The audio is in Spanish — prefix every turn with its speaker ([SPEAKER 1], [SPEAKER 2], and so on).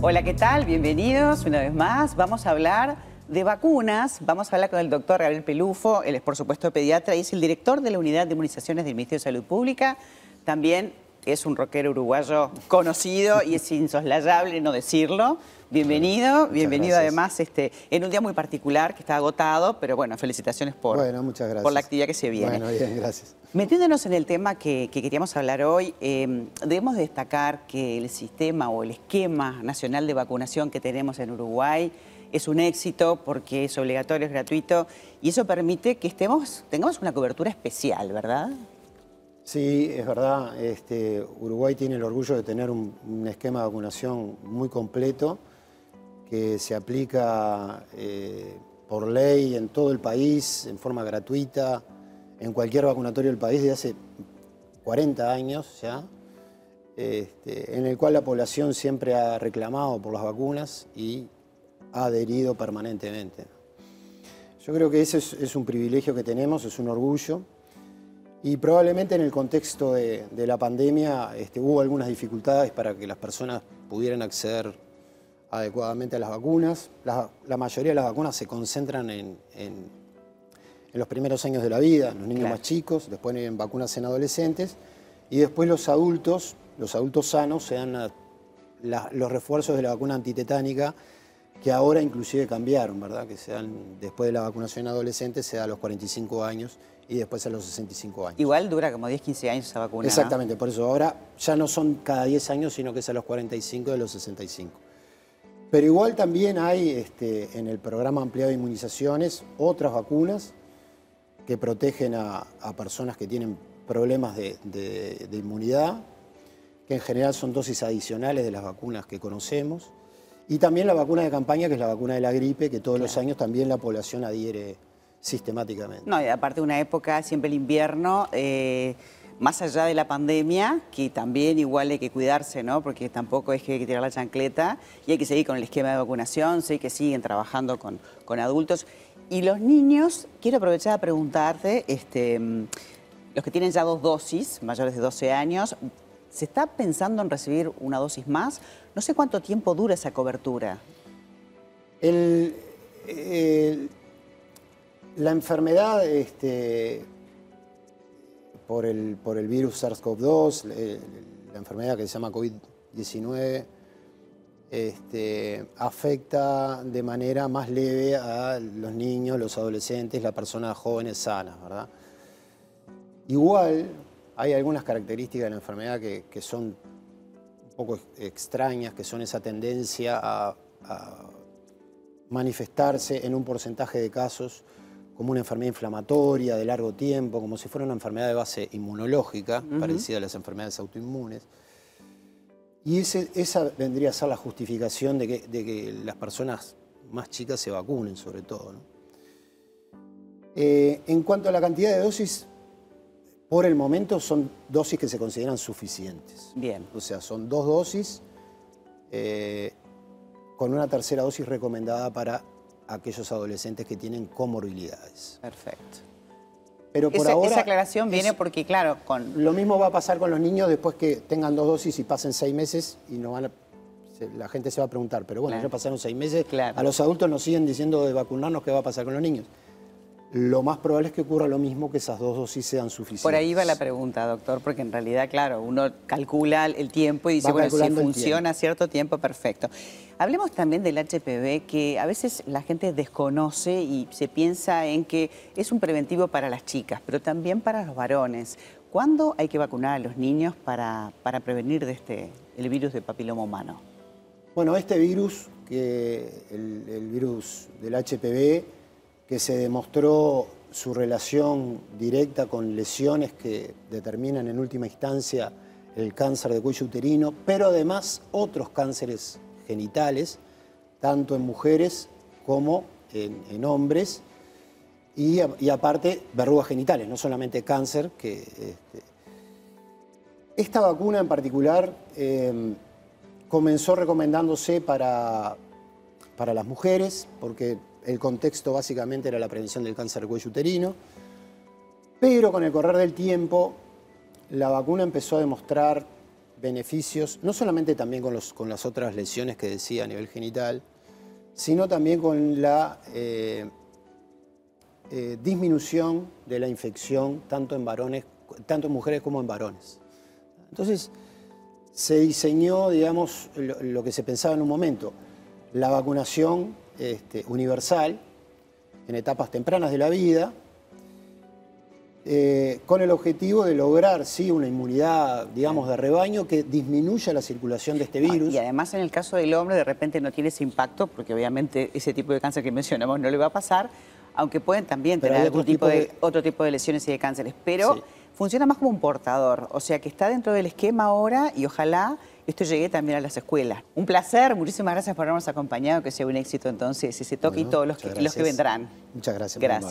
[SPEAKER 1] Hola, ¿qué tal? Bienvenidos una vez más. Vamos a hablar de vacunas. Vamos a hablar con el doctor Gabriel Pelufo, él es por supuesto pediatra y es el director de la Unidad de Inmunizaciones del Ministerio de Salud Pública. También es un rockero uruguayo conocido y es insoslayable no decirlo. Bienvenido, bienvenido
[SPEAKER 2] gracias.
[SPEAKER 1] además este, en un día muy particular que está agotado, pero bueno, felicitaciones por,
[SPEAKER 2] Bueno, muchas gracias.
[SPEAKER 1] por la actividad que se viene.
[SPEAKER 2] Bueno, bien, gracias.
[SPEAKER 1] Metiéndonos en el tema que, que queríamos hablar hoy, eh, debemos destacar que el sistema o el esquema nacional de vacunación que tenemos en Uruguay es un éxito porque es obligatorio, es gratuito y eso permite que estemos, tengamos una cobertura especial, ¿verdad?
[SPEAKER 2] Sí, es verdad. Este, Uruguay tiene el orgullo de tener un, un esquema de vacunación muy completo que se aplica eh, por ley en todo el país, en forma gratuita, en cualquier vacunatorio del país desde hace 40 años ya, este, en el cual la población siempre ha reclamado por las vacunas y ha adherido permanentemente. Yo creo que ese es, es un privilegio que tenemos, es un orgullo. Y probablemente en el contexto de, de la pandemia este, hubo algunas dificultades para que las personas pudieran acceder adecuadamente a las vacunas. La, la mayoría de las vacunas se concentran en, en- en los primeros años de la vida, en los niños
[SPEAKER 1] Claro.
[SPEAKER 2] más chicos, después en vacunas en adolescentes y después los adultos, los adultos sanos, se dan la- los refuerzos de la vacuna antitetánica que ahora inclusive cambiaron, ¿verdad? Que se dan después de la vacunación en adolescentes, se da a los 45 años y después a los 65 años.
[SPEAKER 1] Igual dura como 10, 15 años esa vacuna. ¿no?
[SPEAKER 2] Exactamente, por eso ahora ya no son cada 10 años, sino que es a los 45 de los 65. Pero igual también hay este, en el programa ampliado de inmunizaciones otras vacunas que protegen a, a personas que tienen problemas de, de- de inmunidad, que en general son dosis adicionales de las vacunas que conocemos. Y también la vacuna de campaña, que es la vacuna de la gripe, que todos los años también la población adhiere sistemáticamente.
[SPEAKER 1] No, y aparte de una época, siempre el invierno, eh, más allá de la pandemia, que también igual hay que cuidarse, ¿no? Porque tampoco es que hay que tirar la chancleta y hay que seguir con el esquema de vacunación, sé que siguen trabajando con, con adultos. Y los niños, quiero aprovechar a preguntarte, este, mm, los que tienen ya dos dosis, mayores de 12 años, ¿se está pensando en recibir una dosis más? No sé cuánto tiempo dura esa cobertura.
[SPEAKER 2] El- la enfermedad este, por, el, por el virus SARS-CoV-2, eh, la enfermedad que se llama COVID-19, este, afecta de manera más leve a los niños, los adolescentes, las personas jóvenes sanas, ¿verdad? Igual hay algunas características de la enfermedad que, que son un poco ex- extrañas, que son esa tendencia a, a manifestarse en un porcentaje de casos como una enfermedad inflamatoria de largo tiempo, como si fuera una enfermedad de base inmunológica, parecida a las enfermedades autoinmunes. Y ese- esa vendría a ser la justificación de que, de que las personas más chicas se vacunen, sobre todo. ¿no? Eh, en cuanto a la cantidad de dosis, por el momento son dosis que se consideran suficientes.
[SPEAKER 1] Bien.
[SPEAKER 2] O sea, son dos dosis eh, con una tercera dosis recomendada para aquellos adolescentes que tienen comorbilidades.
[SPEAKER 1] Perfecto.
[SPEAKER 2] Pero por
[SPEAKER 1] esa,
[SPEAKER 2] ahora
[SPEAKER 1] esa aclaración viene
[SPEAKER 2] es-
[SPEAKER 1] porque, claro, con
[SPEAKER 2] lo mismo va a pasar con los niños después que tengan dos dosis y pasen seis meses y no van a- se- la gente se va a preguntar, pero bueno,
[SPEAKER 1] Claro.
[SPEAKER 2] ya pasaron seis meses,
[SPEAKER 1] Claro.
[SPEAKER 2] a los adultos nos siguen diciendo de vacunarnos qué va a pasar con los niños. Lo más probable es que ocurra lo mismo, que esas dos dosis sean suficientes.
[SPEAKER 1] Por ahí va la pregunta, doctor, porque en realidad, claro, uno calcula el tiempo y dice, bueno, si funciona a cierto tiempo, perfecto. Hablemos también del HPV, que a veces la gente desconoce y se piensa en que es un preventivo para las chicas, pero también para los varones. ¿Cuándo hay que vacunar a los niños para, para prevenir de este, el virus de papiloma humano?
[SPEAKER 2] Bueno, este virus, que el, el virus del HPV, que se demostró su relación directa con lesiones que determinan en última instancia el cáncer de cuello uterino, pero además otros cánceres genitales, tanto en mujeres como en, hombres, y, aparte verrugas genitales, no solamente cáncer, este, esta vacuna en particular eh, comenzó recomendándose para, para las mujeres, porque el contexto básicamente era la prevención del cáncer de cuello uterino, pero con el correr del tiempo la vacuna empezó a demostrar beneficios, no solamente también con, los, con las otras lesiones que decía a nivel genital, sino también con la eh, eh, disminución de la infección tanto en varones, tanto en mujeres como en varones. Entonces, se diseñó, digamos, lo, lo que se pensaba en un momento, la vacunación este, universal en etapas tempranas de la vida, eh, con el objetivo de lograr, sí, una inmunidad, digamos, de rebaño que disminuya la circulación de este virus.
[SPEAKER 1] Y además en el caso del hombre de repente no tiene ese impacto, porque obviamente ese tipo de cáncer que mencionamos no le va a pasar, aunque pueden también tener
[SPEAKER 2] otro
[SPEAKER 1] tipo
[SPEAKER 2] tipo
[SPEAKER 1] de,
[SPEAKER 2] de-
[SPEAKER 1] otro tipo de lesiones y de cánceres. Pero
[SPEAKER 2] Sí.
[SPEAKER 1] funciona más como un portador, o sea que está dentro del esquema ahora y ojalá esto llegue también a las escuelas. Un placer, muchísimas gracias por habernos acompañado, que sea un éxito entonces ese toque y
[SPEAKER 2] Bueno,
[SPEAKER 1] todos los que, los que vendrán.
[SPEAKER 2] Muchas gracias.
[SPEAKER 1] Gracias.